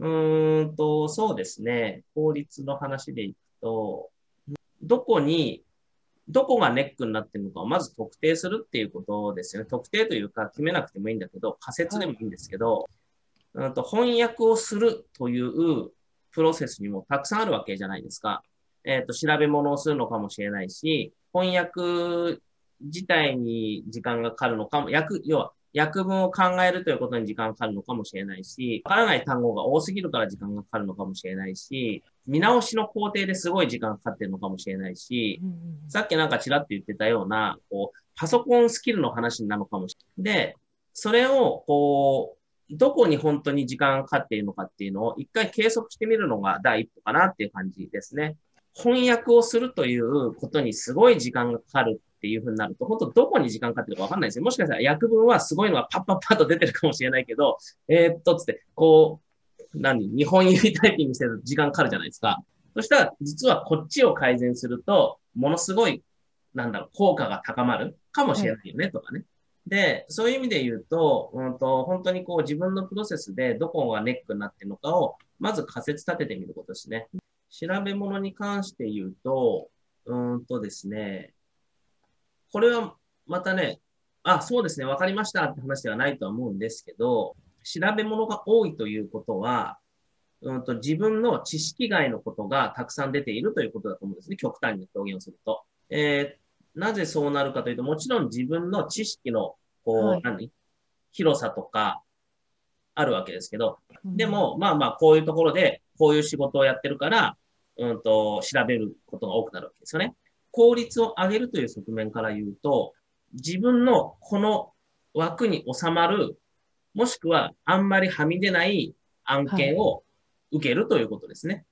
うーんと、そうですね。法律の話でいくと、どこに、どこがネックになってるのかをまず特定するっていうことですよね。特定というか決めなくてもいいんだけど、仮説でもいいんですけど、うんと翻訳をするというプロセスにもたくさんあるわけじゃないですか。えっ、と、調べ物をするのかもしれないし、翻訳自体に時間がかかるのかも、訳、要は訳文を考えるということに時間がかかるのかもしれないし、わからない単語が多すぎるから時間がかかるのかもしれないし、見直しの工程ですごい時間がかかってるのかもしれないし、さっきなんかちらっと言ってたような、こう、パソコンスキルの話なのかもしれない。で、それを、こう、どこに本当に時間がかかっているのかっていうのを一回計測してみるのが第一歩かなっていう感じですね。翻訳をするということにすごい時間がかかるっていうふうになると、本当どこに時間かかってるかわかんないですよ。もしかしたら訳文はすごいのがパッパッパッと出てるかもしれないけど、えー、っと、つって、こう、何、日本指タイピングしてると時間かかるじゃないですか。そしたら、実はこっちを改善すると、ものすごい、なんだろう、効果が高まるかもしれないよね、とかね。で、そういう意味で言うと、うんと、本当にこう自分のプロセスでどこがネックになってるのかを、まず仮説立ててみることですね。調べ物に関して言うと、うんとですね、これはまたね、あ、そうですね、わかりましたって話ではないとは思うんですけど、調べ物が多いということは、うんと自分の知識外のことがたくさん出ているということだと思うんですね。極端に表現をすると。えー、なぜそうなるかというと、もちろん自分の知識の、こう、はい、何？広さとか、あるわけですけど、でも、まあまあ、こういうところで、こういう仕事をやってるから、うんと、調べることが多くなるわけですよね。効率を上げるという側面から言うと、自分のこの枠に収まる、もしくはあんまりはみ出ない案件を受けるということですね。